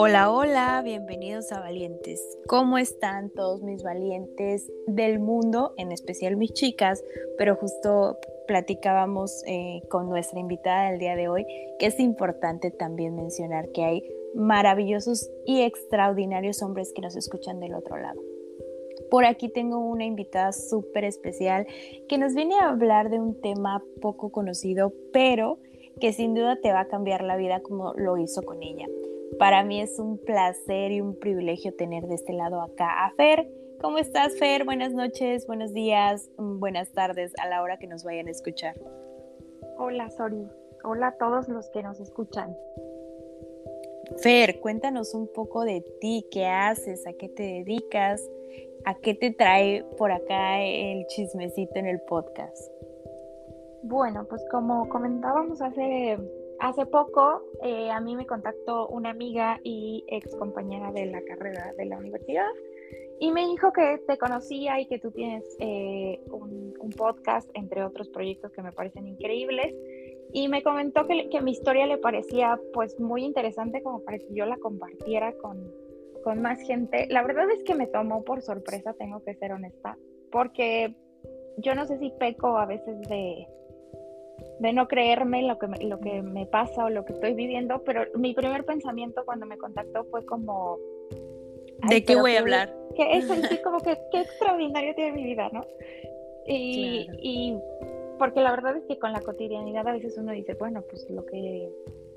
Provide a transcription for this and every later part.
Hola, hola, bienvenidos a Valientes. ¿Cómo están todos mis valientes del mundo, en especial mis chicas? Pero justo platicábamos eh, con nuestra invitada del día de hoy que es importante también mencionar que hay maravillosos y extraordinarios hombres que nos escuchan del otro lado. Por aquí tengo una invitada súper especial que nos viene a hablar de un tema poco conocido, pero que sin duda te va a cambiar la vida como lo hizo con ella. Para mí es un placer y un privilegio tener de este lado acá a Fer. ¿Cómo estás, Fer? Buenas noches, buenos días, mm, buenas tardes a la hora que nos vayan a escuchar. Hola, Sori. Hola a todos los que nos escuchan. Fer, cuéntanos un poco de ti, qué haces, a qué te dedicas, a qué te trae por acá el chismecito en el podcast. Bueno, pues como comentábamos hace hace poco eh, a mí me contactó una amiga y ex compañera de la carrera de la universidad y me dijo que te conocía y que tú tienes eh, un, podcast, entre otros proyectos que me parecen increíbles. Y me comentó que, que, mi historia le parecía pues muy interesante como para que yo la compartiera con, con más gente. La verdad es que me tomó por sorpresa, tengo que ser honesta, porque yo no sé si peco a veces de, de no creerme lo que me, lo que me pasa o lo que estoy viviendo, pero mi primer pensamiento cuando me contactó fue como... ¿De qué voy a hablar? Que es sí, como que qué extraordinario tiene mi vida, ¿no? Y, y porque la verdad es que con la cotidianidad a veces uno dice, bueno, pues lo que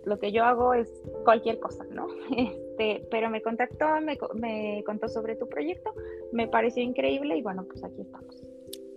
lo que yo hago es cualquier cosa, ¿no? Este, pero me contactó, me, me contó sobre tu proyecto, me pareció increíble y bueno, pues aquí estamos.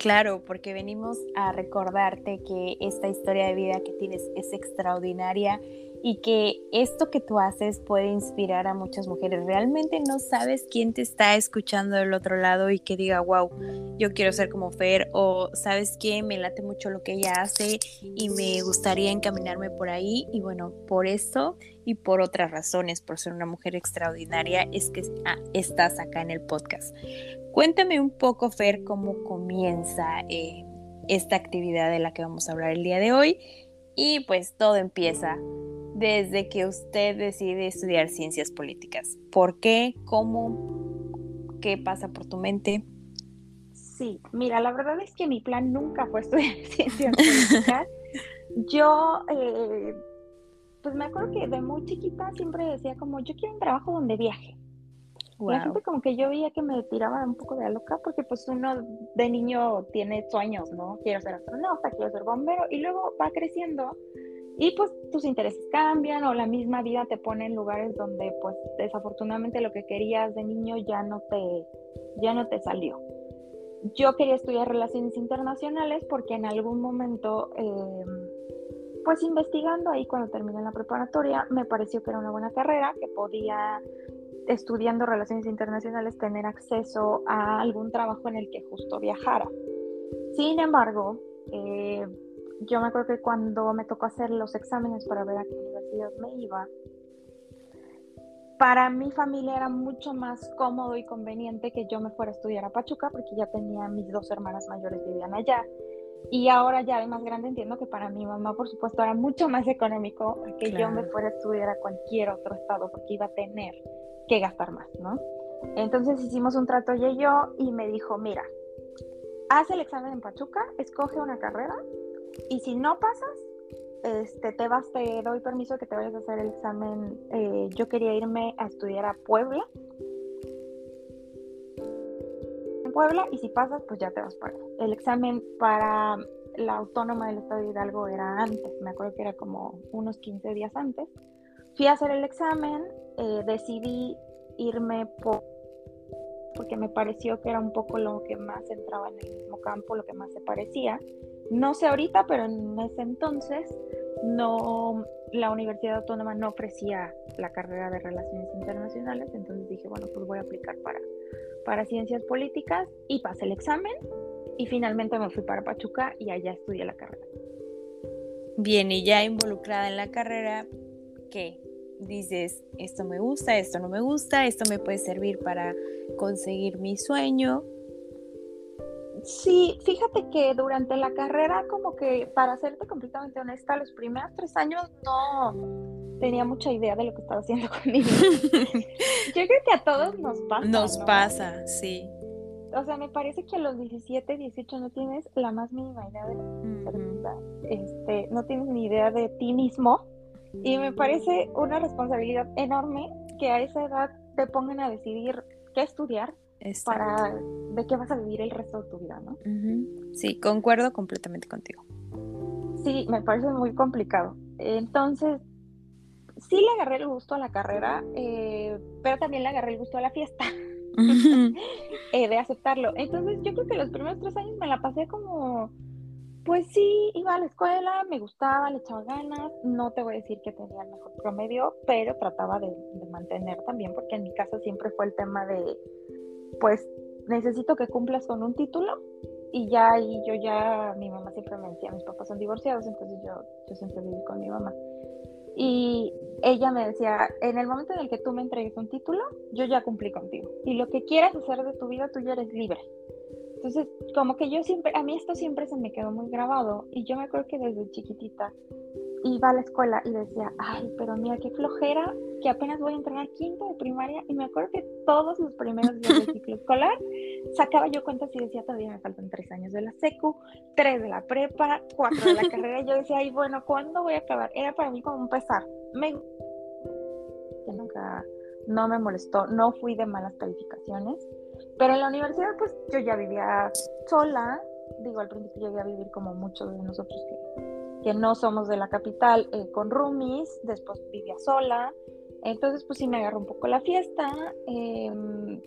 Claro, porque venimos a recordarte que esta historia de vida que tienes es extraordinaria y que esto que tú haces puede inspirar a muchas mujeres. Realmente no sabes quién te está escuchando del otro lado y que diga, wow, yo quiero ser como Fer o sabes que me late mucho lo que ella hace y me gustaría encaminarme por ahí. Y bueno, por eso y por otras razones, por ser una mujer extraordinaria, es que ah, estás acá en el podcast. Cuéntame un poco, Fer, cómo comienza eh, esta actividad de la que vamos a hablar el día de hoy. Y pues todo empieza desde que usted decide estudiar ciencias políticas. ¿Por qué? ¿Cómo? ¿Qué pasa por tu mente? Sí, mira, la verdad es que mi plan nunca fue estudiar ciencias políticas. Yo, eh, pues me acuerdo que de muy chiquita siempre decía como, yo quiero un trabajo donde viaje. La gente como que yo veía que me tiraba un poco de loca porque pues uno de niño tiene sueños, ¿no? Quiero ser astronauta, quiero ser bombero y luego va creciendo y pues tus intereses cambian o la misma vida te pone en lugares donde pues desafortunadamente lo que querías de niño ya no te, ya no te salió. Yo quería estudiar relaciones internacionales porque en algún momento, em, pues investigando ahí cuando terminé la preparatoria, me pareció que era una buena carrera, que podía estudiando relaciones internacionales tener acceso a algún trabajo en el que justo viajara. Sin embargo, eh, yo me acuerdo que cuando me tocó hacer los exámenes para ver a qué universidad me iba, para mi familia era mucho más cómodo y conveniente que yo me fuera a estudiar a Pachuca porque ya tenía mis dos hermanas mayores vivían allá. Y ahora ya de más grande entiendo que para mi mamá, por supuesto, era mucho más económico que yo me fuera a estudiar a cualquier otro estado porque iba a tener que gastar más, ¿no? Entonces hicimos un trato ella y yo y me dijo, mira, haz el examen en Pachuca, escoge una carrera y si no pasas, este, te vas, te doy permiso que te vayas a hacer el examen. Eh, yo quería irme a estudiar a Puebla. En Puebla, y si pasas, pues ya te vas para El examen para la autónoma del estado de Hidalgo era antes, me acuerdo que era como unos 15 días antes. Fui a hacer el examen, eh, decidí irme por, porque me pareció que era un poco lo que más entraba en el mismo campo, lo que más se parecía. No sé ahorita, pero en ese entonces no la Universidad Autónoma no ofrecía la carrera de Relaciones Internacionales, entonces dije, bueno, pues voy a aplicar para, para Ciencias Políticas y pasé el examen y finalmente me fui para Pachuca y allá estudié la carrera. Bien, y ya involucrada en la carrera, Dices, esto me gusta, esto no me gusta, esto me puede servir para conseguir mi sueño. Sí, fíjate que durante la carrera, como que para serte completamente honesta, los primeros tres años no, tenía mucha idea de lo que estaba haciendo con mi vida. Yo creo que a todos nos pasa. Nos pasa, sí. O sea, me parece que a los 17, 18 no tienes la más mínima idea de lo que este, no tienes ni idea de ti mismo. Y me parece una responsabilidad enorme que a esa edad te pongan a decidir qué estudiar para de qué vas a vivir el resto de tu vida, ¿no? Sí, concuerdo completamente contigo. Sí, me parece muy complicado. Entonces, sí le agarré el gusto a la carrera, eh, pero también le agarré el gusto a la fiesta. Eh, de aceptarlo. Entonces, yo creo que los primeros tres años me la pasé como, pues sí, iba a la escuela, me gustaba, le echaba ganas. No te voy a decir que tenía el mejor promedio, pero trataba de, mantener también, porque en mi casa siempre fue el tema de, pues necesito que cumplas con un título y ya ahí yo ya, mi mamá siempre me decía, mis papás son divorciados, entonces yo, yo siempre viví con mi mamá. Y ella me decía, en el momento en el que tú me entregues un título, yo ya cumplí contigo. Y lo que quieras hacer de tu vida, tú ya eres libre. Entonces, como que yo siempre, a mí esto siempre se me quedó muy grabado. Y yo me acuerdo que desde chiquitita iba a la escuela y decía, ay, pero mira qué flojera que apenas voy a entrar al quinto de primaria y me acuerdo que todos los primeros días del ciclo escolar sacaba yo cuentas y decía, todavía me faltan tres años de la secu, tres de la prepa, cuatro de la carrera. Y yo decía, ay, bueno, ¿cuándo voy a acabar? Era para mí como un pesar. Me... Que nunca, no me molestó, no fui de malas calificaciones. Pero en la universidad, pues yo ya vivía sola. Digo, al principio llegué a vivir como muchos de nosotros que, que no somos de la capital, eh, con roomies. Después vivía sola entonces, pues sí me agarró un poco la fiesta. Em,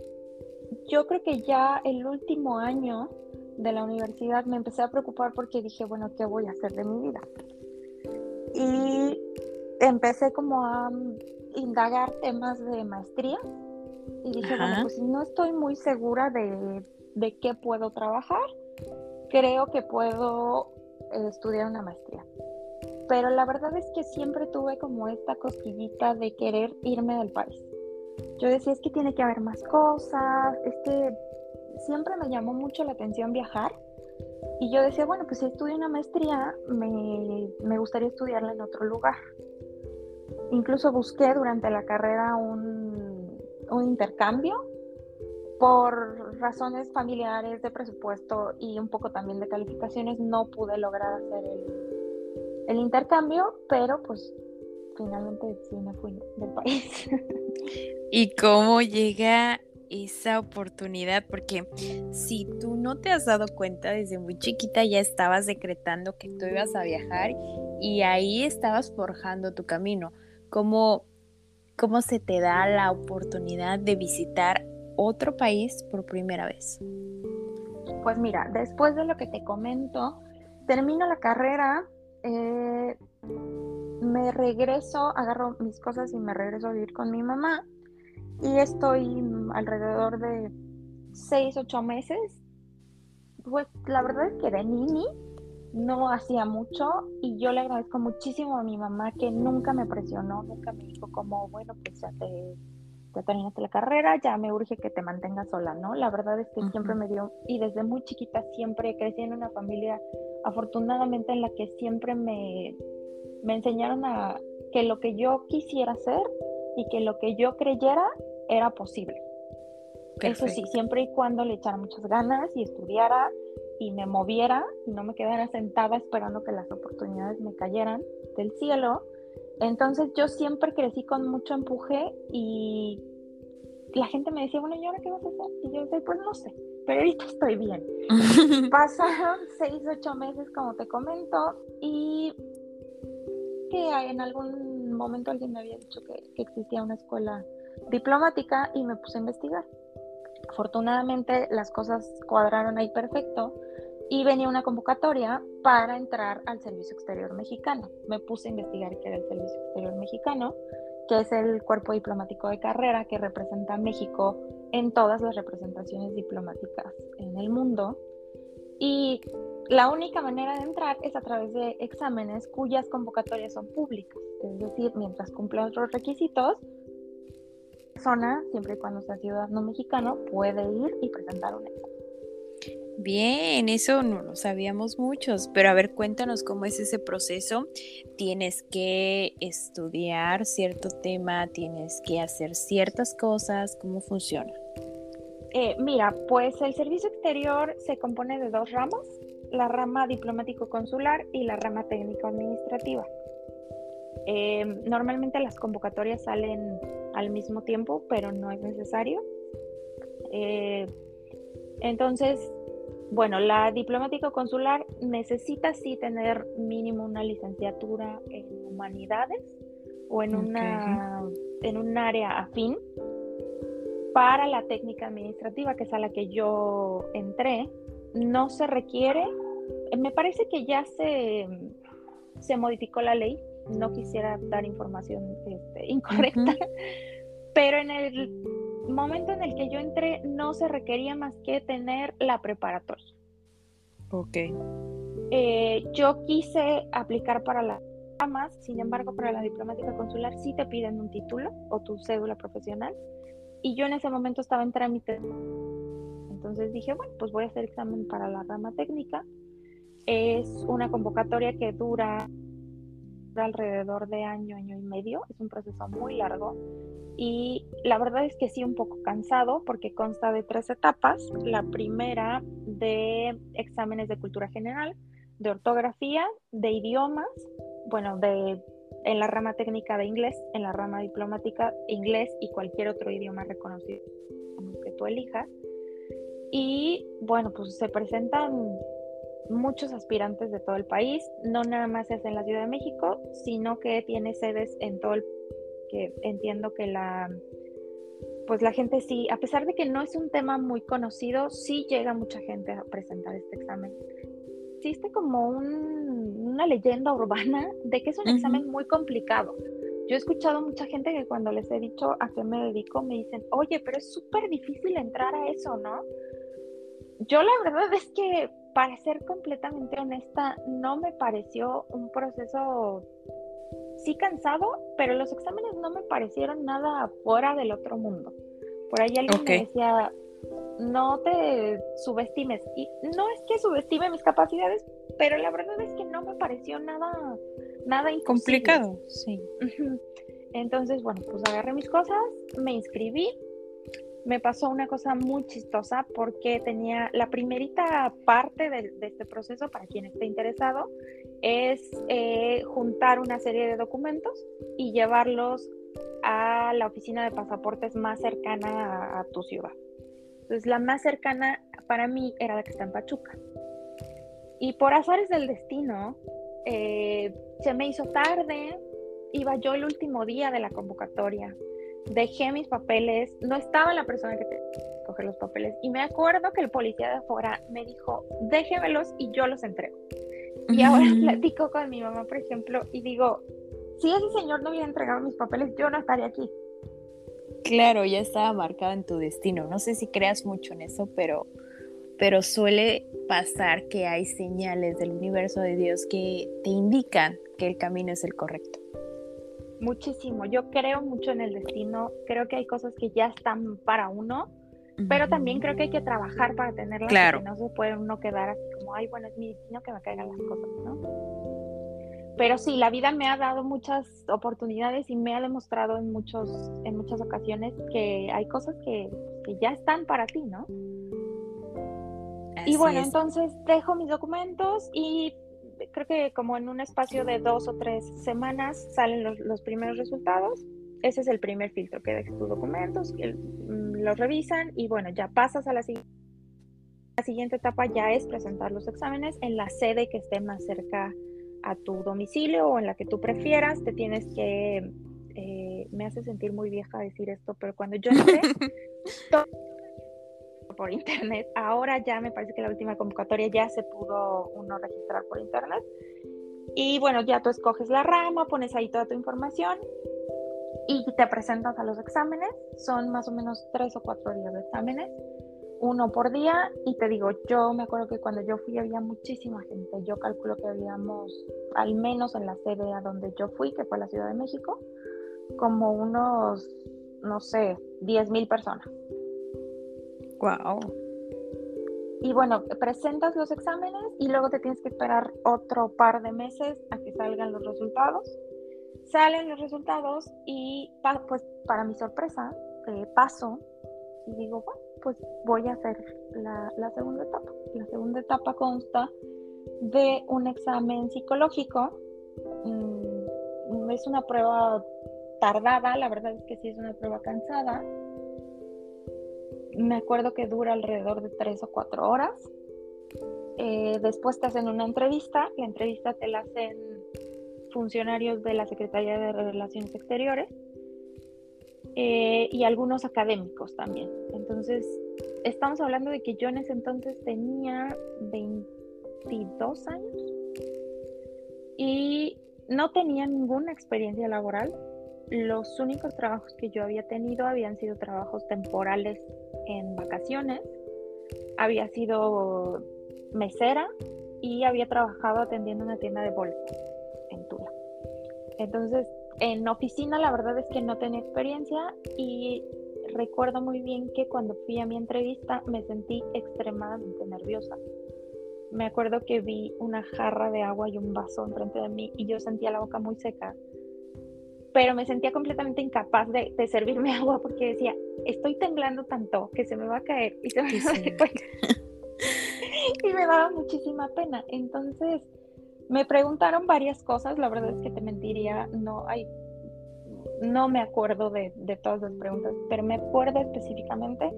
yo creo que ya el último año de la universidad me empecé a preocupar porque dije, bueno, ¿qué voy a hacer de mi vida? Y empecé como a indagar temas de maestría y dije, bueno, pues si no estoy muy segura de, de qué puedo trabajar, creo que puedo eh, estudiar una maestría pero la verdad es que siempre tuve como esta cosquillita de querer irme del país. Yo decía, es que tiene que haber más cosas, es que siempre me llamó mucho la atención viajar. Y yo decía, bueno, pues si estudio una maestría, me, me gustaría estudiarla en otro lugar. Incluso busqué durante la carrera un, un intercambio por razones familiares, de presupuesto y un poco también de calificaciones, no pude lograr hacer el, el intercambio, pero pues finalmente sí me fui del país. ¿Y cómo llega esa oportunidad? Porque si tú no te has dado cuenta desde muy chiquita, ya estabas decretando que tú ibas a viajar y ahí estabas forjando tu camino. ¿Cómo, cómo se te da la oportunidad de visitar otro país por primera vez? Pues mira, después de lo que te comento, termino la carrera, eh, me regreso, agarro mis cosas y me regreso a vivir con mi mamá. Y estoy alrededor de 6, 8 meses. Pues la verdad es que de Nini no hacía mucho y yo le agradezco muchísimo a mi mamá que nunca me presionó, nunca me dijo como, bueno, pues ya te ya terminaste la carrera, ya me urge que te mantengas sola, ¿no? La verdad es que siempre me dio, y desde muy chiquita siempre crecí en una familia afortunadamente en la que siempre me, me enseñaron a que lo que yo quisiera hacer y que lo que yo creyera era posible. Eso sí, siempre y cuando le echara muchas ganas y estudiara y me moviera y no me quedara sentada esperando que las oportunidades me cayeran del cielo. Entonces yo siempre crecí con mucho empuje y la gente me decía, bueno, ¿y ahora qué vas a hacer? Y yo decía, pues no sé pero ahorita estoy bien. Pasaron seis, ocho meses, como te comento, y que en algún momento alguien me había dicho que, existía una escuela diplomática y me puse a investigar. Afortunadamente las cosas cuadraron ahí perfecto y venía una convocatoria para entrar al Servicio Exterior Mexicano. Me puse a investigar qué era el Servicio Exterior Mexicano, que es el cuerpo diplomático de carrera que representa a México en todas las representaciones diplomáticas en el mundo. Y la única manera de entrar es a través de exámenes cuyas convocatorias son públicas. Es decir, mientras cumpla los requisitos, persona, siempre y cuando sea ciudadano mexicano, puede ir y presentar un examen. Bien, eso no lo sabíamos muchos, pero a ver, cuéntanos cómo es ese proceso. Tienes que estudiar cierto tema, tienes que hacer ciertas cosas, ¿cómo funciona? Eh, mira, pues el servicio exterior se compone de dos ramas, la rama diplomático consular y la rama técnico administrativa. Eh, normalmente las convocatorias salen al mismo tiempo, pero no es necesario. Eh, entonces, bueno, la diplomático consular necesita sí tener mínimo una licenciatura en humanidades o en, una, en un área afín para la técnica administrativa, que es a la que yo entré, no se requiere, me parece que ya se, se modificó la ley, no quisiera dar información este, incorrecta, pero en el momento en el que yo entré no se requería más que tener la preparatoria. Ok. Eh, yo quise aplicar para las ramas, sin embargo, para la diplomática consular sí te piden un título o tu cédula profesional. Y yo en ese momento estaba en trámite. Entonces dije, bueno, pues voy a hacer examen para la rama técnica. Es una convocatoria que dura alrededor de año, año y medio. Es un proceso muy largo y la verdad es que sí un poco cansado porque consta de tres etapas. La primera de exámenes de cultura general, de ortografía, de idiomas, bueno, de en la rama técnica de inglés, en la rama diplomática inglés y cualquier otro idioma reconocido que tú elijas. Y bueno, pues se presentan muchos aspirantes de todo el país, no nada más se hace en la Ciudad de México, sino que tiene sedes en todo el que entiendo que la pues la gente sí, a pesar de que no es un tema muy conocido, sí llega mucha gente a presentar este examen. Existe como una leyenda urbana de que es un examen muy complicado. Yo he escuchado mucha gente que cuando les he dicho a qué me dedico me dicen, oye, pero es súper difícil entrar a eso, ¿no? Yo la verdad es que, para ser completamente honesta, no me pareció un proceso sí cansado, pero los exámenes no me parecieron nada fuera del otro mundo. Por ahí alguien me decía, no te subestimes. Y no es que subestime mis capacidades, pero la verdad es que no me pareció nada, nada Complicado, sí. Entonces, bueno, pues agarré mis cosas, me inscribí. Me pasó una cosa muy chistosa porque tenía la primerita parte de este proceso, para quien esté interesado, es eh, juntar una serie de documentos y llevarlos a la oficina de pasaportes más cercana a, tu ciudad. Entonces, la más cercana para mí era la que está en Pachuca. Y por azares del destino, eh, se me hizo tarde, iba yo el último día de la convocatoria, dejé mis papeles, no estaba la persona que te coger los papeles y me acuerdo que el policía de afuera me dijo, déjemelos y yo los entrego. Y ahora platico con mi mamá, por ejemplo, y digo, si ese señor no hubiera entregado mis papeles, yo no estaría aquí. Claro, ya estaba marcado en tu destino. No sé si creas mucho en eso, pero, pero suele pasar que hay señales del universo de Dios que te indican que el camino es el correcto. Muchísimo. Yo creo mucho en el destino. Creo que hay cosas que ya están para uno pero también creo que hay que trabajar para tenerlas, claro. no se puede uno quedar así como, ay, bueno, es mi destino que me caigan las cosas, ¿no? Pero sí, la vida me ha dado muchas oportunidades y me ha demostrado en, muchos, en muchas ocasiones que hay cosas que, que ya están para ti, ¿no? y bueno, entonces dejo mis documentos y creo que como en un espacio de dos o tres semanas salen los, los primeros resultados ese es el primer filtro, que dejes tus documentos, mm, los revisan y bueno, ya pasas a la siguiente. La siguiente etapa ya es presentar los exámenes en la sede que esté más cerca a tu domicilio o en la que tú prefieras. Te tienes que, eh, me hace sentir muy vieja decir esto, pero cuando yo entré, por internet, ahora ya me parece que la última convocatoria ya se pudo uno registrar por internet. Y bueno, ya tú escoges la rama, pones ahí toda tu información y te presentas a los exámenes. Son más o menos tres o cuatro días de exámenes, uno por día. Y te digo, yo me acuerdo que cuando yo fui había muchísima gente. Yo calculo que habíamos, al menos en la sede a donde yo fui, que fue la Ciudad de México, como unos, no sé, 10 mil personas. Wow. y bueno, presentas los exámenes y luego te tienes que esperar otro par de meses a que salgan los resultados. Salen los resultados y pues para mi sorpresa eh, paso y digo, bueno, pues voy a hacer la, segunda etapa. La segunda etapa consta de un examen psicológico. Mm, es una prueba tardada, la verdad es que sí es una prueba cansada me acuerdo que dura alrededor de tres o cuatro horas. Eh, después te hacen una entrevista, la entrevista te la hacen funcionarios de la Secretaría de Relaciones Exteriores eh, y algunos académicos también. Entonces, estamos hablando de que yo en ese entonces tenía 22 años y no tenía ninguna experiencia laboral. Los únicos trabajos que yo había tenido habían sido trabajos temporales en vacaciones, había sido mesera y había trabajado atendiendo una tienda de bolsas en Tula. Entonces, en oficina la verdad es que no tenía experiencia y recuerdo muy bien que cuando fui a mi entrevista me sentí extremadamente nerviosa. Me acuerdo que vi una jarra de agua y un vaso enfrente de mí y yo sentía la boca muy seca pero me sentía completamente incapaz de, servirme agua porque decía, estoy temblando tanto que se me va a caer y se me va a y me daba muchísima pena. Entonces, me preguntaron varias cosas, la verdad es que te mentiría, no hay, no me acuerdo de, todas las preguntas, pero me acuerdo específicamente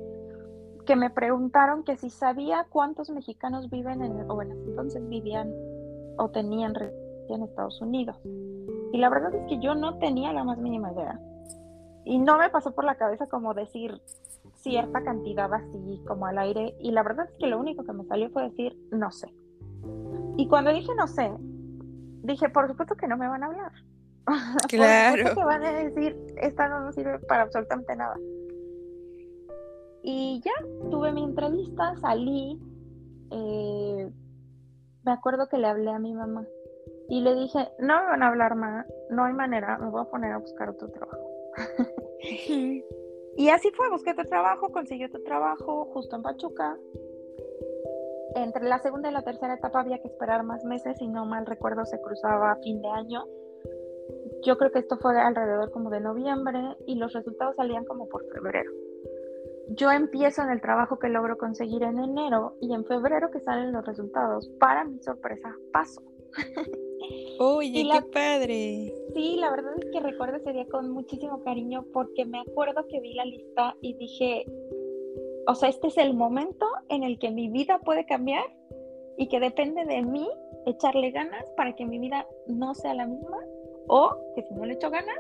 que me preguntaron que si sabía cuántos mexicanos viven en, o en entonces vivían o tenían residencia en Estados Unidos. Y la verdad es que yo no tenía la más mínima idea. Y no me pasó por la cabeza como decir cierta cantidad así como al aire. Y la verdad es que lo único que me salió fue decir no sé. Y cuando dije no sé, dije, por supuesto que no me van a hablar. Claro. por supuesto que van a decir, esta no nos sirve para absolutamente nada. Y ya, tuve mi entrevista, salí. Eh, me acuerdo que le hablé a mi mamá y le dije, no me van a hablar más, no hay manera, me voy a poner a buscar otro trabajo. y así fue, busqué otro trabajo, conseguí otro trabajo justo en Pachuca. Entre la segunda y la tercera etapa había que esperar más meses y no mal recuerdo se cruzaba a fin de año. Yo creo que esto fue alrededor como de noviembre y los resultados salían como por febrero. Yo empiezo en el trabajo que logro conseguir en enero y en febrero que salen los resultados. Para mi sorpresa, paso. Oye, qué padre. Sí, la verdad es que recuerdo ese día con muchísimo cariño porque me acuerdo que vi la lista y dije, o sea, este es el momento en el que mi vida puede cambiar y que depende de mí echarle ganas para que mi vida no sea la misma o que si no le echo ganas,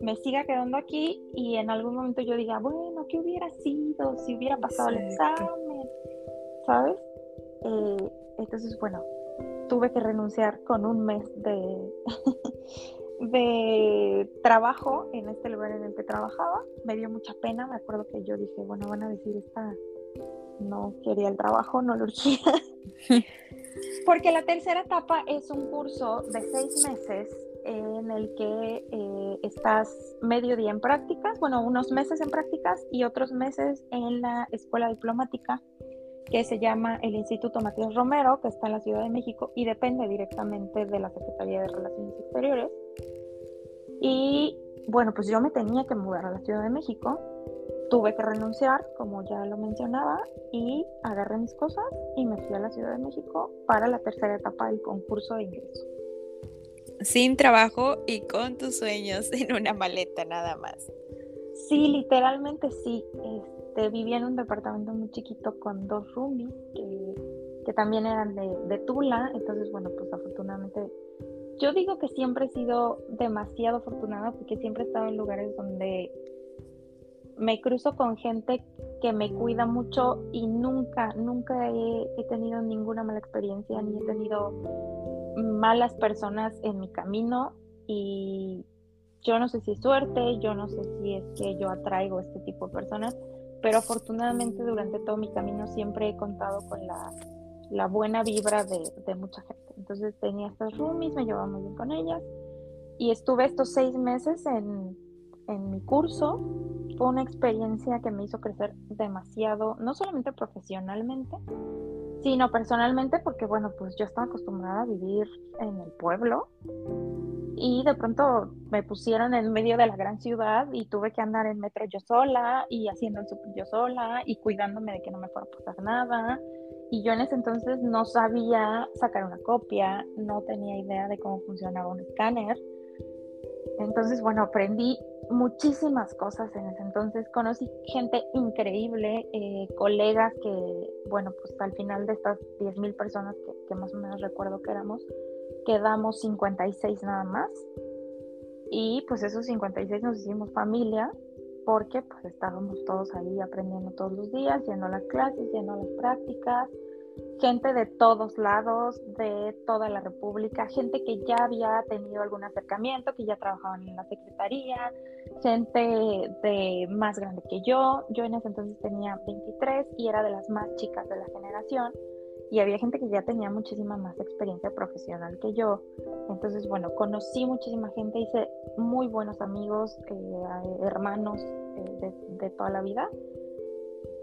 me siga quedando aquí y en algún momento yo diga, bueno, ¿qué hubiera sido si hubiera pasado el examen? ¿Sabes? Eh, entonces, bueno, tuve que renunciar con un mes de, de trabajo en este lugar en el que trabajaba. Me dio mucha pena, me acuerdo que yo dije, bueno, van a decir, esta no quería el trabajo, no lo urgía. Porque la tercera etapa es un curso de seis meses en el que eh, estás medio día en prácticas, bueno, unos meses en prácticas y otros meses en la escuela diplomática que se llama el Instituto Matías Romero, que está en la Ciudad de México y depende directamente de la Secretaría de Relaciones Exteriores. Y bueno, pues yo me tenía que mudar a la Ciudad de México, tuve que renunciar, como ya lo mencionaba, y agarré mis cosas y me fui a la Ciudad de México para la tercera etapa del concurso de ingreso. Sin trabajo y con tus sueños en una maleta nada más. Sí, literalmente sí. Este, vivía en un departamento muy chiquito con dos roomies que, también eran de, de, Tula, entonces bueno, pues afortunadamente yo digo que siempre he sido demasiado afortunada porque siempre he estado en lugares donde me cruzo con gente que me cuida mucho y nunca, nunca he, he tenido ninguna mala experiencia ni he tenido malas personas en mi camino. Y yo no sé si es suerte, yo no sé si es que yo atraigo este tipo de personas, pero afortunadamente durante todo mi camino siempre he contado con la, buena vibra de, mucha gente. Entonces tenía estas roomies, me llevaba muy bien con ellas y estuve estos seis meses en, mi curso fue una experiencia que me hizo crecer demasiado, no solamente profesionalmente, sino personalmente porque, bueno, pues yo estaba acostumbrada a vivir en el pueblo y de pronto me pusieron en medio de la gran ciudad y tuve que andar en metro yo sola y haciendo el super yo sola y cuidándome de que no me fuera a pasar nada. Y yo en ese entonces no sabía sacar una copia, no tenía idea de cómo funcionaba un escáner. Entonces, bueno, aprendí muchísimas cosas en ese entonces. Conocí gente increíble, eh, colegas que, bueno, pues al final de estas 10.000 personas que, más o menos recuerdo que éramos, quedamos 56 nada más. Y pues esos 56 nos hicimos familia porque pues estábamos todos ahí aprendiendo todos los días, yendo a las clases, yendo a las prácticas, gente de todos lados, de toda la República, gente que ya había tenido algún acercamiento, que ya trabajaban en la Secretaría, gente de más grande que yo. Yo en ese entonces tenía 23 y era de las más chicas de la generación. Y había gente que ya tenía muchísima más experiencia profesional que yo. Entonces, bueno, conocí muchísima gente, hice muy buenos amigos, eh, hermanos eh, de, toda la vida.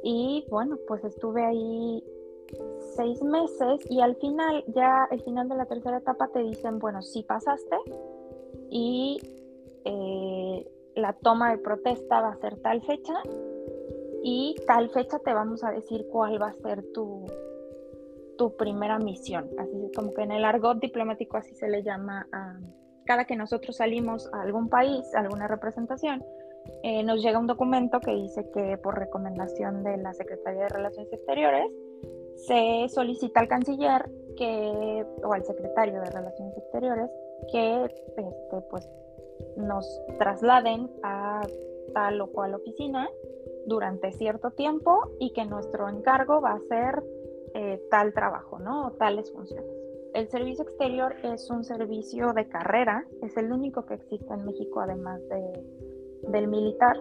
Y bueno, pues estuve ahí seis meses y al final, ya al final de la tercera etapa te dicen, bueno, sí pasaste y eh, la toma de protesta va a ser tal fecha y tal fecha te vamos a decir cuál va a ser tu, tu primera misión. Así como que en el argot diplomático así se le llama a cada que nosotros salimos a algún país, a alguna representación, eh, nos llega un documento que dice que por recomendación de la Secretaría de Relaciones Exteriores, se solicita al canciller que, o al secretario de Relaciones Exteriores que este, pues, nos trasladen a tal o cual oficina durante cierto tiempo y que nuestro encargo va a ser eh, tal trabajo, ¿no? O tales funciones. El servicio exterior es un servicio de carrera, es el único que existe en México además de, del militar,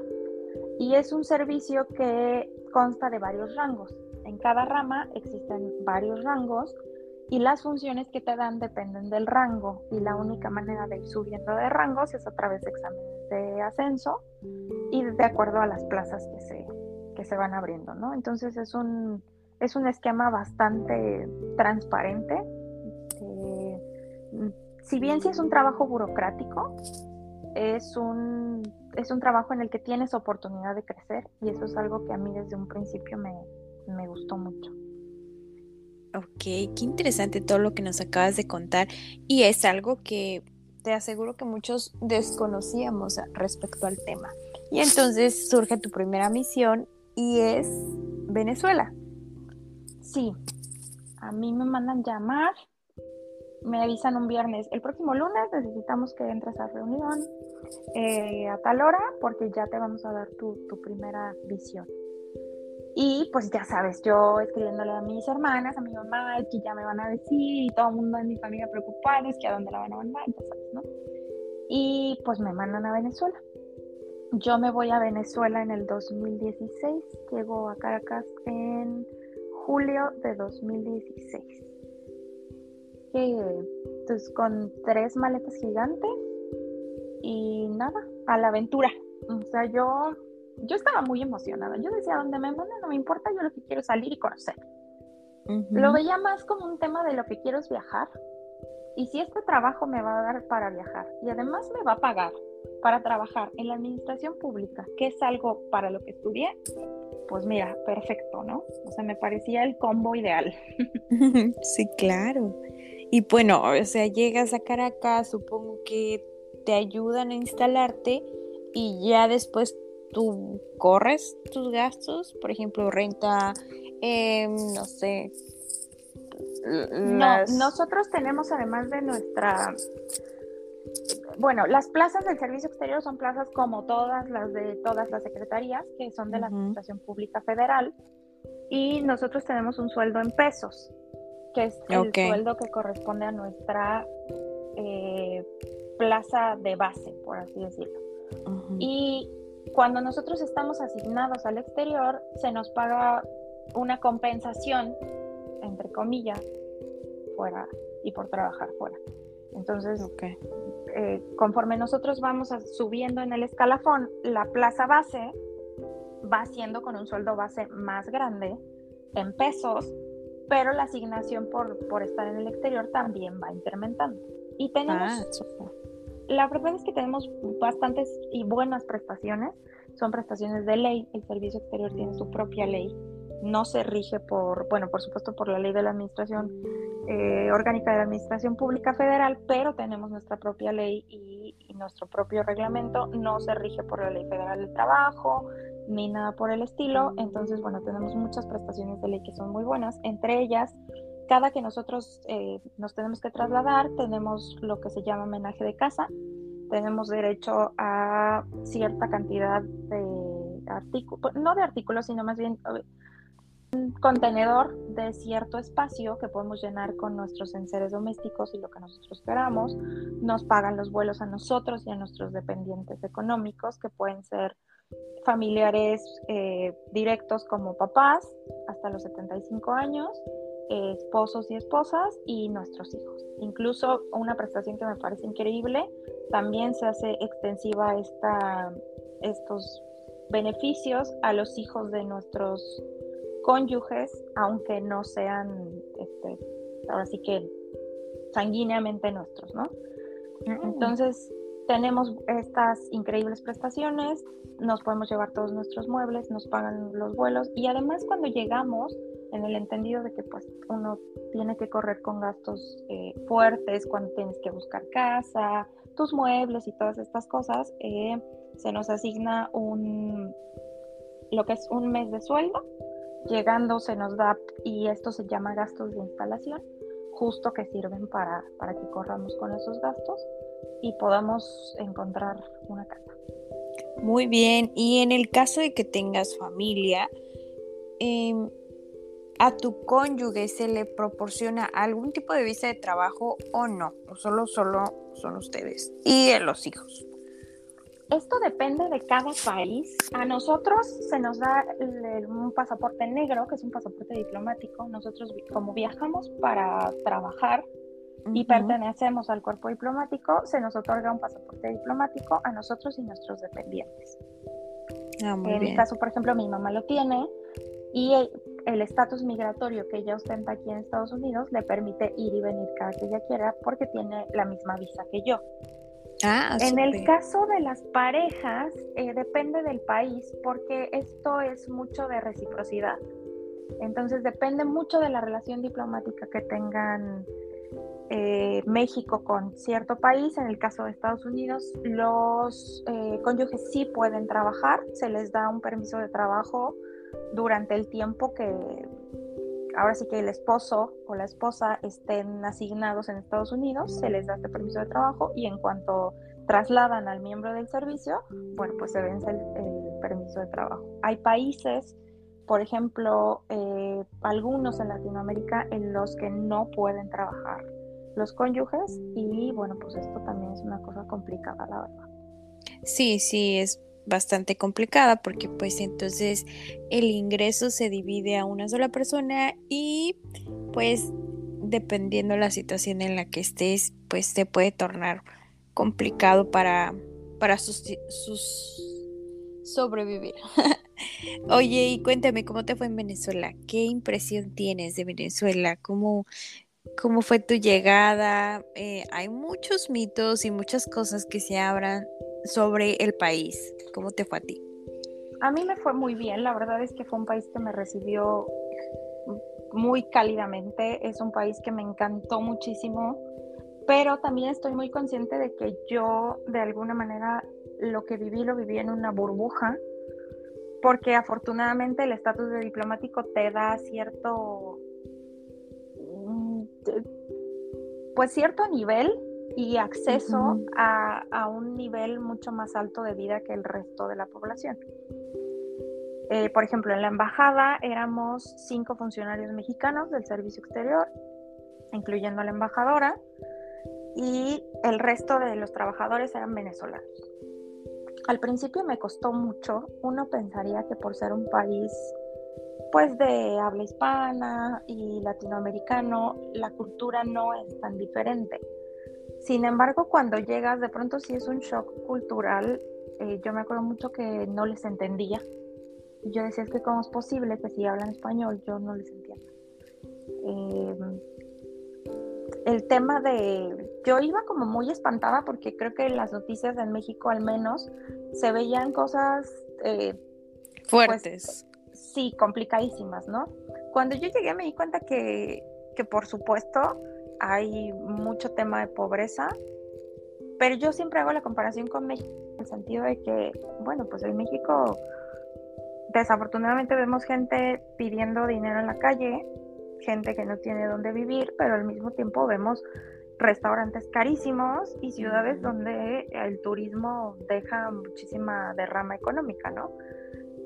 y es un servicio que consta de varios rangos. En cada rama existen varios rangos y las funciones que te dan dependen del rango y la única manera de ir subiendo de rangos es a través de exámenes de ascenso y de acuerdo a las plazas que se, que se van abriendo, ¿no? Entonces es un, es un esquema bastante transparente. Eh, si bien sí es un trabajo burocrático, es un, es un trabajo en el que tienes oportunidad de crecer y eso es algo que a mí desde un principio me, me gustó mucho. Ok, qué interesante todo lo que nos acabas de contar y es algo que te aseguro que muchos desconocíamos respecto al tema. Y entonces surge tu primera misión y es Venezuela. Sí, a mí me mandan llamar, me avisan un viernes, el próximo lunes necesitamos que entres a reunión eh, a tal hora porque ya te vamos a dar tu, tu primera visión. Y pues ya sabes, yo escribiéndole a mis hermanas, a mi mamá, que ya me van a decir, y todo el mundo en mi familia preocupado, es que a dónde la van a mandar, ya sabes, ¿no? Y pues me mandan a Venezuela. Yo me voy a Venezuela en el 2016, llego a Caracas en julio de 2016. Entonces con tres maletas gigantes y nada, a la aventura. O sea, yo yo estaba muy emocionada. Yo decía, donde me manden no me importa, yo lo que quiero es salir y conocer. Lo veía más como un tema de lo que quiero es viajar. Y si este trabajo me va a dar para viajar y además me va a pagar para trabajar en la administración pública, que es algo para lo que estudié, pues mira, perfecto, ¿no? O sea, me parecía el combo ideal. sí, claro. Y bueno, o sea, llegas a Caracas, supongo que te ayudan a instalarte y ya después tú corres tus gastos, por ejemplo, renta, em, no sé. No, nosotros tenemos además de nuestra bueno, las plazas del servicio exterior son plazas como todas las de todas las secretarías, que son de la Administración Pública Federal, y nosotros tenemos un sueldo en pesos, que es el sueldo que corresponde a nuestra eh, plaza de base, por así decirlo. Y cuando nosotros estamos asignados al exterior, se nos paga una compensación, entre comillas, fuera y por trabajar fuera. Entonces, eh, conforme nosotros vamos subiendo en el escalafón, la plaza base va siendo con un sueldo base más grande en pesos, pero la asignación por, por estar en el exterior también va incrementando. Y tenemos, ah, la verdad es que tenemos bastantes y buenas prestaciones, son prestaciones de ley, el servicio exterior tiene su propia ley, no se rige por, bueno, por supuesto por la ley de la administración eh, orgánica de la administración pública federal, pero tenemos nuestra propia ley y, nuestro propio reglamento, no se rige por la ley federal del trabajo ni nada por el estilo, entonces bueno, tenemos muchas prestaciones de ley que son muy buenas, entre ellas cada que nosotros eh, nos tenemos que trasladar, tenemos lo que se llama homenaje de casa, tenemos derecho a cierta cantidad de artículos, no de artículos, sino más bien un contenedor de cierto espacio que podemos llenar con nuestros enseres domésticos y lo que nosotros queramos. Nos pagan los vuelos a nosotros y a nuestros dependientes económicos, que pueden ser familiares eh, directos como papás hasta los 75 años esposos y esposas y nuestros hijos. Incluso una prestación que me parece increíble, también se hace extensiva esta, estos beneficios a los hijos de nuestros cónyuges, aunque no sean, este, ahora sí que sanguíneamente nuestros, ¿no? Mm. Entonces, tenemos estas increíbles prestaciones, nos podemos llevar todos nuestros muebles, nos pagan los vuelos y además cuando llegamos en el entendido de que pues uno tiene que correr con gastos eh, fuertes cuando tienes que buscar casa, tus muebles y todas estas cosas, eh, se nos asigna un lo que es un mes de sueldo, llegando se nos da, y esto se llama gastos de instalación, justo que sirven para, para que corramos con esos gastos y podamos encontrar una casa. Muy bien, y en el caso de que tengas familia, eh, a tu cónyuge se le proporciona algún tipo de visa de trabajo o no, o solo, solo son ustedes y los hijos. Esto depende de cada país. A nosotros se nos da un pasaporte negro, que es un pasaporte diplomático. Nosotros, como viajamos para trabajar y pertenecemos al cuerpo diplomático, se nos otorga un pasaporte diplomático a nosotros y nuestros dependientes. Ah, en mi caso, por ejemplo, mi mamá lo tiene y el estatus migratorio que ella ostenta aquí en Estados Unidos le permite ir y venir cada que ella quiera porque tiene la misma visa que yo. Ah, en el caso de las parejas, eh, depende del país porque esto es mucho de reciprocidad. Entonces depende mucho de la relación diplomática que tengan eh, México con cierto país. En el caso de Estados Unidos, los eh, cónyuges sí pueden trabajar, se les da un permiso de trabajo durante el tiempo que ahora sí que el esposo o la esposa estén asignados en Estados Unidos, se les da este permiso de trabajo y en cuanto trasladan al miembro del servicio, bueno, pues se vence el, permiso de trabajo. Hay países, por ejemplo, eh, algunos en Latinoamérica en los que no pueden trabajar los cónyuges y bueno, pues esto también es una cosa complicada, la verdad. Sí, sí, es bastante complicada porque pues entonces el ingreso se divide a una sola persona y pues dependiendo la situación en la que estés pues se puede tornar complicado para, para sus, sobrevivir. Oye, y cuéntame cómo te fue en Venezuela. ¿Qué impresión tienes de Venezuela? ¿Cómo, cómo fue tu llegada? Eh, hay muchos mitos y muchas cosas que se abran sobre el país. ¿Cómo te fue a ti? A mí me fue muy bien, la verdad es que fue un país que me recibió muy cálidamente, es un país que me encantó muchísimo, pero también estoy muy consciente de que yo de alguna manera lo que viví lo viví en una burbuja, porque afortunadamente el estatus de diplomático te da cierto, mm, pues cierto nivel y acceso a, un nivel mucho más alto de vida que el resto de la población. Eh, por ejemplo, en la embajada éramos cinco funcionarios mexicanos del servicio exterior, incluyendo a la embajadora, y el resto de los trabajadores eran venezolanos. Al principio me costó mucho, uno pensaría que por ser un país pues de habla hispana y latinoamericano, la cultura no es tan diferente. Sin embargo, cuando llegas, de pronto sí es un shock cultural. Eh, yo me acuerdo mucho que no les entendía. yo decía, es que cómo es posible que si hablan español yo no les entiendo. Em, el tema de, yo iba como muy espantada porque creo que en las noticias en México al menos se veían cosas eh, pues, fuertes. sí, complicadísimas, ¿no? Cuando yo llegué me di cuenta que, que por supuesto hay mucho tema de pobreza, pero yo siempre hago la comparación con México en el sentido de que, bueno, pues en México desafortunadamente vemos gente pidiendo dinero en la calle, gente que no tiene dónde vivir, pero al mismo tiempo vemos restaurantes carísimos y ciudades donde el turismo deja muchísima derrama económica, ¿no?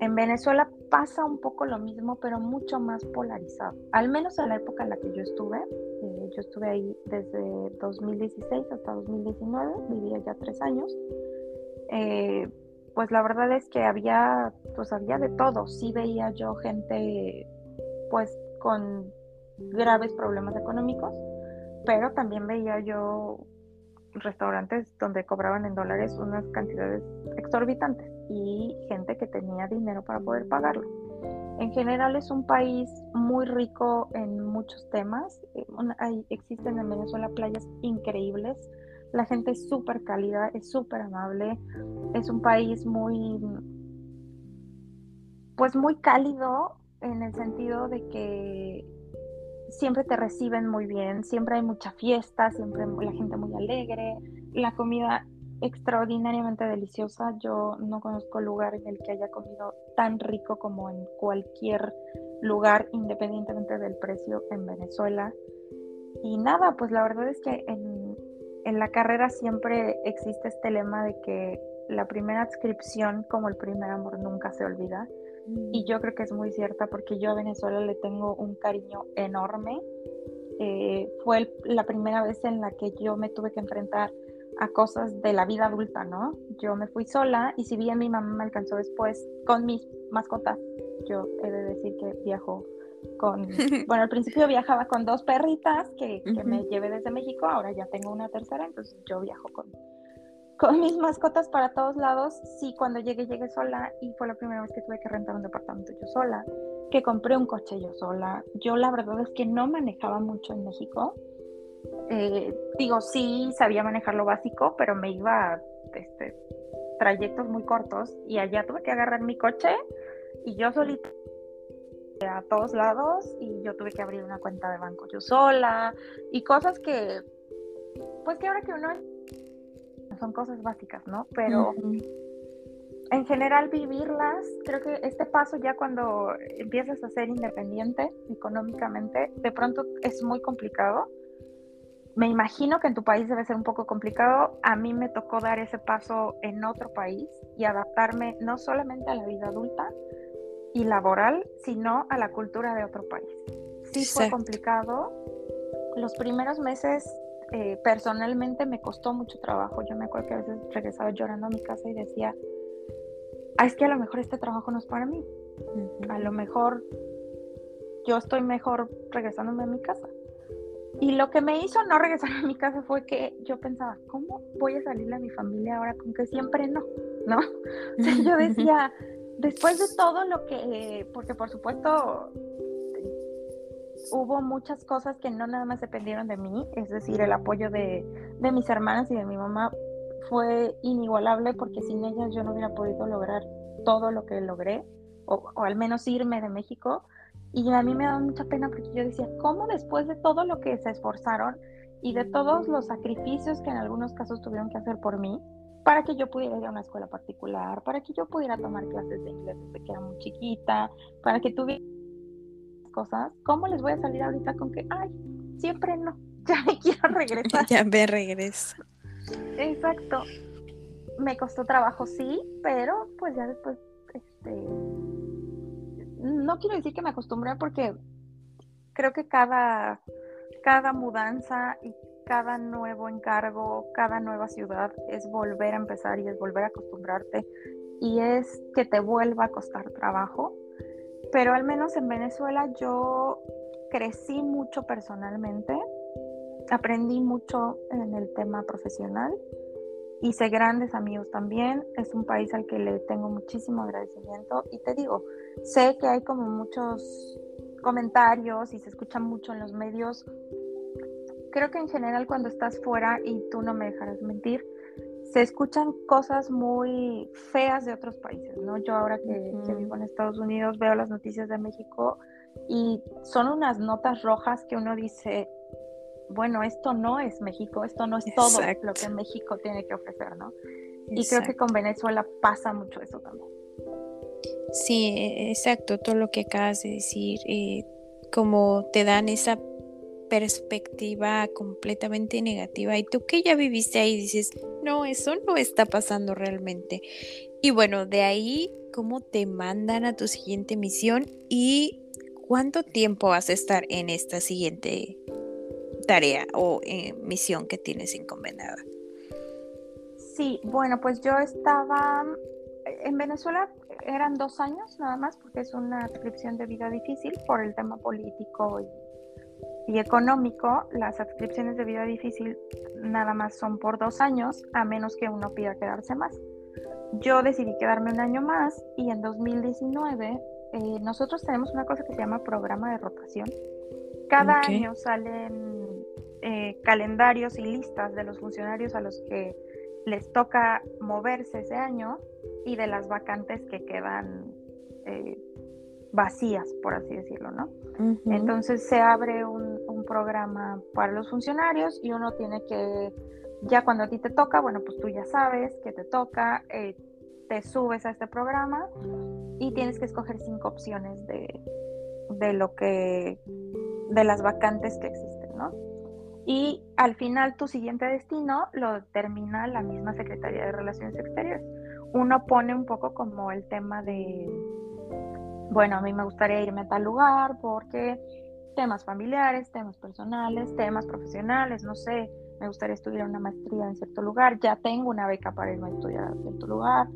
En Venezuela pasa un poco lo mismo, pero mucho más polarizado. Al menos en la época en la que yo estuve, eh, yo estuve ahí desde 2016 hasta 2019, vivía ya tres años. Eh, pues la verdad es que había, pues había de todo. Sí veía yo gente, pues con graves problemas económicos, pero también veía yo restaurantes donde cobraban en dólares unas cantidades exorbitantes y gente que tenía dinero para poder pagarlo. En general es un país muy rico en muchos temas. Eh, hay, existen en Venezuela playas increíbles. La gente es súper cálida, es súper amable. Es un país muy, pues muy cálido en el sentido de que siempre te reciben muy bien, siempre hay mucha fiesta, siempre la gente muy alegre, la comida extraordinariamente deliciosa. Yo no conozco lugar en el que haya comido tan rico como en cualquier lugar, independientemente del precio en Venezuela. Y nada, pues la verdad es que en, en la carrera siempre existe este lema de que la primera adscripción como el primer amor nunca se olvida. Y yo creo que es muy cierta porque yo a Venezuela le tengo un cariño enorme. Eh, fue la primera vez en la que yo me tuve que enfrentar a cosas de la vida adulta, ¿no? Yo me fui sola y si bien mi mamá me alcanzó después con mis mascotas, yo he de decir que viajo con, bueno, al principio viajaba con dos perritas que, que me llevé desde México, ahora ya tengo una tercera, entonces yo viajo con, con mis mascotas para todos lados. Sí, cuando llegué, llegué sola y fue la primera vez que tuve que rentar un departamento yo sola, que compré un coche yo sola. Yo la verdad es que no manejaba mucho en México. Eh, digo, sí sabía manejar lo básico, pero me iba a este, trayectos muy cortos y allá tuve que agarrar mi coche y yo solita a todos lados y yo tuve que abrir una cuenta de banco yo sola y cosas que pues que ahora que uno son cosas básicas, ¿no? Pero en general vivirlas, creo que este paso ya cuando empiezas a ser independiente económicamente, de pronto es muy complicado. Me imagino que en tu país debe ser un poco complicado. A mí me tocó dar ese paso en otro país y adaptarme no solamente a la vida adulta y laboral, sino a la cultura de otro país. Sí fue complicado. Los primeros meses eh, personalmente me costó mucho trabajo. Yo me acuerdo que a veces regresaba llorando a mi casa y decía, ah, es que a lo mejor este trabajo no es para mí. A lo mejor yo estoy mejor regresándome a mi casa. Y lo que me hizo no regresar a mi casa fue que yo pensaba, ¿cómo voy a salirle a mi familia ahora con que siempre no? ¿No? O sea, yo decía, después de todo lo que, porque por supuesto hubo muchas cosas que no nada más dependieron de mí, es decir, el apoyo de, mis hermanas y de mi mamá fue inigualable porque sin ellas yo no hubiera podido lograr todo lo que logré, o, al menos irme de México. Y a mí me da mucha pena porque yo decía, ¿cómo después de todo lo que se esforzaron y de todos los sacrificios que en algunos casos tuvieron que hacer por mí, para que yo pudiera ir a una escuela particular, para que yo pudiera tomar clases de inglés desde que era muy chiquita, para que tuviera cosas, ¿cómo les voy a salir ahorita con que, ay, siempre no, ya me quiero regresar? ya me regreso. Exacto. Me costó trabajo, sí, pero pues ya después, este, no quiero decir que me acostumbré porque creo que cada, cada mudanza y cada nuevo encargo, cada nueva ciudad es volver a empezar y es volver a acostumbrarte y es que te vuelva a costar trabajo pero al menos en Venezuela yo crecí mucho personalmente, aprendí mucho en el tema profesional hice grandes amigos también. Es un país al que le tengo muchísimo agradecimiento y te digo, sé que hay como muchos comentarios y se escucha mucho en los medios. Creo que en general cuando estás fuera, y tú no me dejarás mentir, se escuchan cosas muy feas de otros países, ¿no? Yo ahora que, vivo en Estados Unidos veo las noticias de México y son unas notas rojas que uno dice, bueno, esto no es México, esto no es todo lo que México tiene que ofrecer, ¿no? Y creo que con Venezuela pasa mucho eso también. Sí, e, exacto, todo lo que acabas de decir, eh, como te dan esa perspectiva completamente negativa y tú que ya viviste ahí dices, no, eso no está pasando realmente. Y bueno, de ahí, ¿cómo te mandan a tu siguiente misión y cuánto tiempo vas a estar en esta siguiente tarea o eh, misión que tienes encomendada? Sí, bueno, pues yo estaba en Venezuela eran dos años nada más porque es una adscripción de vida difícil por el tema político y y económico, las adscripciones de vida difícil nada más son por dos años, a menos que uno pida quedarse más. Yo decidí quedarme un año más y en 2019 eh, nosotros tenemos una cosa que se llama programa de rotación. Cada año salen eh, calendarios y listas de los funcionarios a los que les toca moverse ese año y de las vacantes que quedan eh, vacías, por así decirlo, ¿no? Entonces se abre un, programa para los funcionarios y uno tiene que, ya cuando a ti te toca, bueno, pues tú ya sabes que te toca, eh, te subes a este programa y tienes que escoger cinco opciones de, de lo que, de las vacantes que existen, ¿no? Y al final tu siguiente destino lo determina la misma Secretaría de Relaciones Exteriores. Uno pone un poco como el tema de bueno, a mí me gustaría irme a tal lugar porque temas familiares, temas personales, temas profesionales, no sé, me gustaría estudiar una maestría en cierto lugar, ya tengo una beca para irme a estudiar en cierto lugar,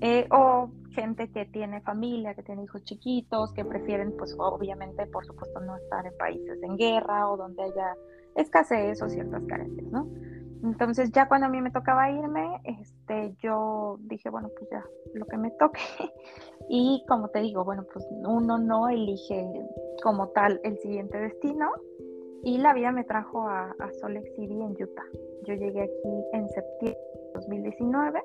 eh, o gente que tiene familia, que tiene hijos chiquitos, que prefieren, pues obviamente, por supuesto, no estar en países en guerra o donde haya escasez o ciertas carencias, ¿no? Entonces ya cuando a mí me tocaba irme, este, yo dije, bueno, pues ya, lo que me toque. Y como te digo, bueno, pues uno no elige como tal el siguiente destino. Y la vida me trajo a, a City en Utah. Yo llegué aquí en septiembre de 2019.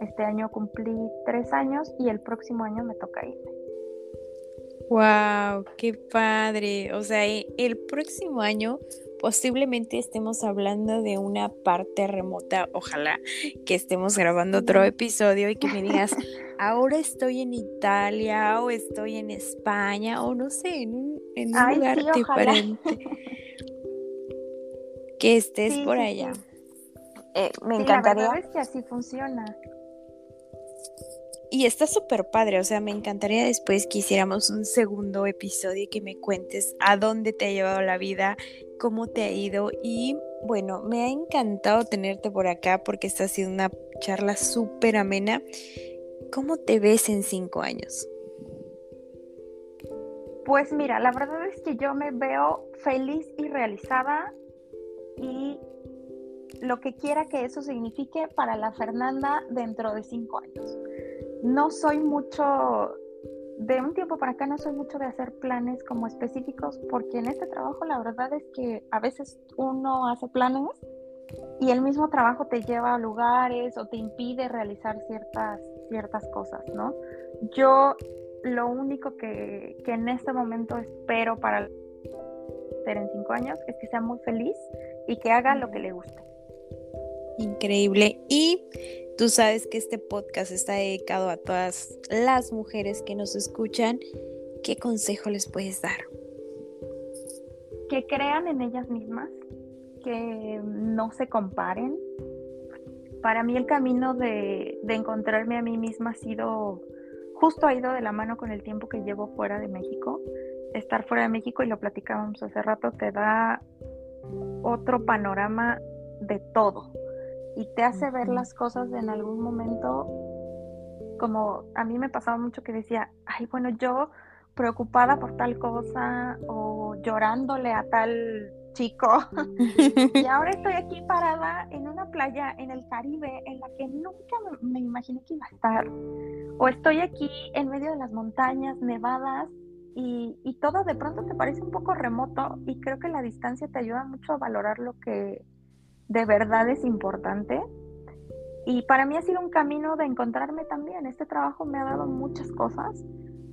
Este año cumplí tres años y el próximo año me toca irme. Wow, qué padre. O sea, e, el próximo año posiblemente estemos hablando de una parte remota, ojalá que estemos grabando otro episodio y que me digas, ahora estoy en Italia o estoy en España o no sé, en un, lugar diferente. que estés por allá. Eh, me encantaría. La que así funciona. Y está súper padre, o sea, me encantaría después que hiciéramos un segundo episodio y que me cuentes a dónde te ha llevado la vida, cómo te ha ido y bueno, me ha encantado tenerte por acá porque está siendo una charla súper amena. ¿Cómo te ves en cinco años? Pues mira, la verdad es que yo me veo feliz y realizada y lo que quiera que eso signifique para la Fernanda dentro de cinco años no soy mucho, de un tiempo para acá no soy mucho de hacer planes como específicos, porque en este trabajo la verdad es que a veces uno hace planes y el mismo trabajo te lleva a lugares o te impide realizar ciertas, ciertas cosas, ¿no? Yo lo único que, que en este momento espero para ser en cinco años es que sea muy feliz y que haga lo que le guste. Increíble. Y Tú sabes que este podcast está dedicado a todas las mujeres que nos escuchan. ¿Qué consejo les puedes dar? Que crean en ellas mismas, que no se comparen. Para mí el camino de, encontrarme a mí misma ha sido, justo ha ido de la mano con el tiempo que llevo fuera de México. Estar fuera de México, y lo platicábamos hace rato, te da otro panorama de todo, y te hace ver las cosas en algún momento como a mí me pasaba mucho que decía, ay, bueno, yo preocupada por tal cosa o llorándole a tal chico. y ahora estoy aquí parada en una playa en el Caribe en la que nunca me, imaginé que iba a estar. O estoy aquí en medio de las montañas nevadas y, y, todo de pronto te parece un poco remoto y creo que la distancia te ayuda mucho a valorar lo que de verdad es importante. Y para mí ha sido un camino de encontrarme también. Este trabajo me ha dado muchas cosas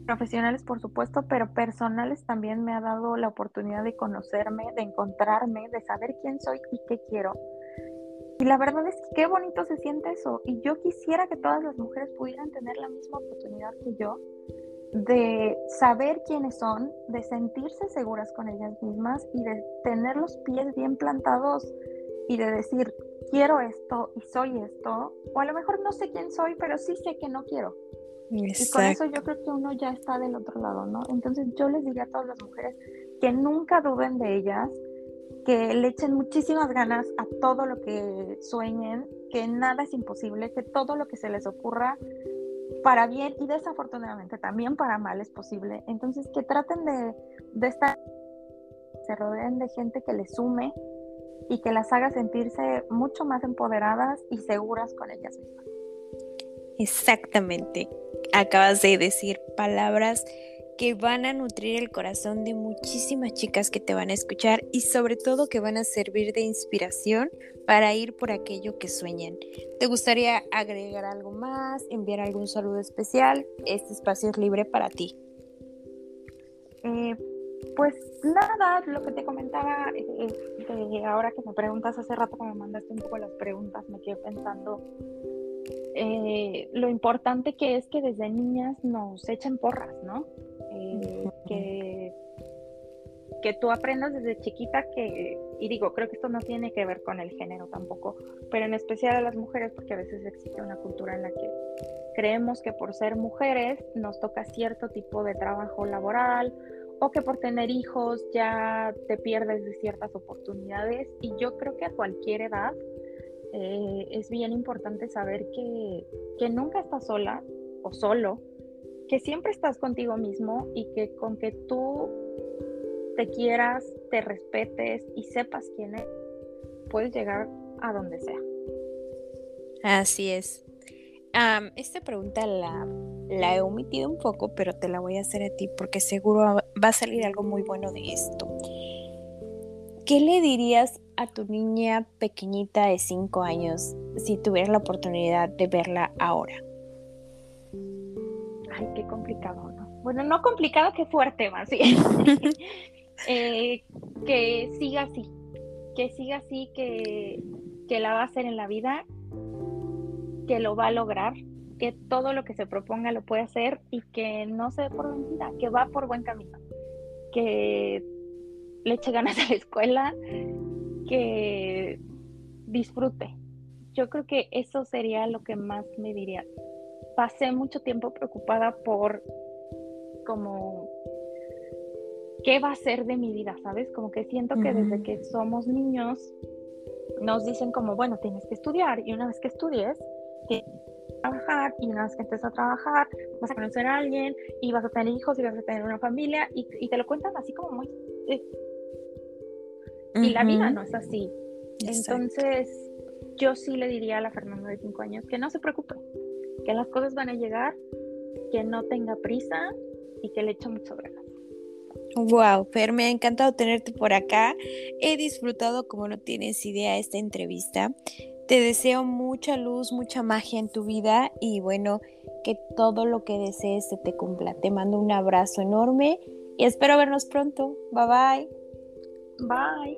profesionales, por supuesto, pero personales también me ha dado la oportunidad de conocerme, de encontrarme, de saber quién soy y qué quiero. Y la verdad es que qué bonito se siente eso. Y yo quisiera que todas las mujeres pudieran tener la misma oportunidad que yo de saber quiénes son, de sentirse seguras con ellas mismas y de tener los pies bien plantados y de decir, quiero esto y soy esto. O a lo mejor no sé quién soy, pero sí sé que no quiero. Y con eso yo creo que uno ya está del otro lado, ¿no? Entonces yo les diría a todas las mujeres que nunca duden de ellas, que le echen muchísimas ganas a todo lo que sueñen, que nada es imposible, que todo lo que se les ocurra para bien y desafortunadamente también para mal es posible. Entonces que traten de, de estar, se rodeen de gente que les sume y que las haga sentirse mucho más empoderadas y seguras con ellas mismas. Exactamente acabas de decir palabras que van a nutrir el corazón de muchísimas chicas que te van a escuchar y sobre todo que van a servir de inspiración para ir por aquello que sueñan. ¿Te gustaría agregar algo más, enviar algún saludo especial? Este espacio es libre para ti. Eh, pues nada, lo que te comentaba, eh, eh, ahora que me preguntas hace rato que me mandaste un poco las preguntas, me quedé pensando eh, lo importante que es que desde niñas nos echen porras, ¿no? Eh, que, que tú aprendas desde chiquita que, y digo, creo que esto no tiene que ver con el género tampoco, pero en especial a las mujeres, porque a veces existe una cultura en la que creemos que por ser mujeres nos toca cierto tipo de trabajo laboral o que por tener hijos ya te pierdes de ciertas oportunidades y yo creo que a cualquier edad eh, es bien importante saber que, que nunca estás sola o solo, que siempre estás contigo mismo y que con que tú te quieras, te respetes y sepas quién es, puedes llegar a donde sea. Así es. esta pregunta la, la, he omitido un poco, pero te la voy a hacer a ti porque seguro va a salir algo muy bueno de esto. ¿Qué le dirías a tu niña pequeñita de 5 años si tuvieras la oportunidad de verla ahora? Ay, qué complicado, ¿no? Bueno, no complicado, que fuerte más bien. Eh, que siga así, que siga así, que, que la va a hacer en la vida, que lo va a lograr, que todo lo que se proponga lo puede hacer y que no se dé por vencida, que va por buen camino, que le eche ganas a la escuela, que disfrute. Yo creo que eso sería lo que más me diría. Pasé mucho tiempo preocupada por como qué va a ser de mi vida, ¿sabes? Como que siento que desde que somos niños nos dicen como, bueno, tienes que estudiar y una vez que estudies, tienes que trabajar y una vez que empieces a trabajar, vas a conocer a alguien y vas a tener hijos y vas a tener una familia y, y te lo cuentan así como muy eh, y la vida no es así. Entonces, yo sí le diría a la Fernanda de 5 años que no se preocupe, que las cosas van a llegar, que no tenga prisa y que le eche mucho ganas. Wow, Fer, me ha encantado tenerte por acá. He disfrutado como no tienes idea esta entrevista. Te deseo mucha luz, mucha magia en tu vida y bueno, que todo lo que desees se te cumpla. Te mando un abrazo enorme y espero vernos pronto. Bye bye. Bye.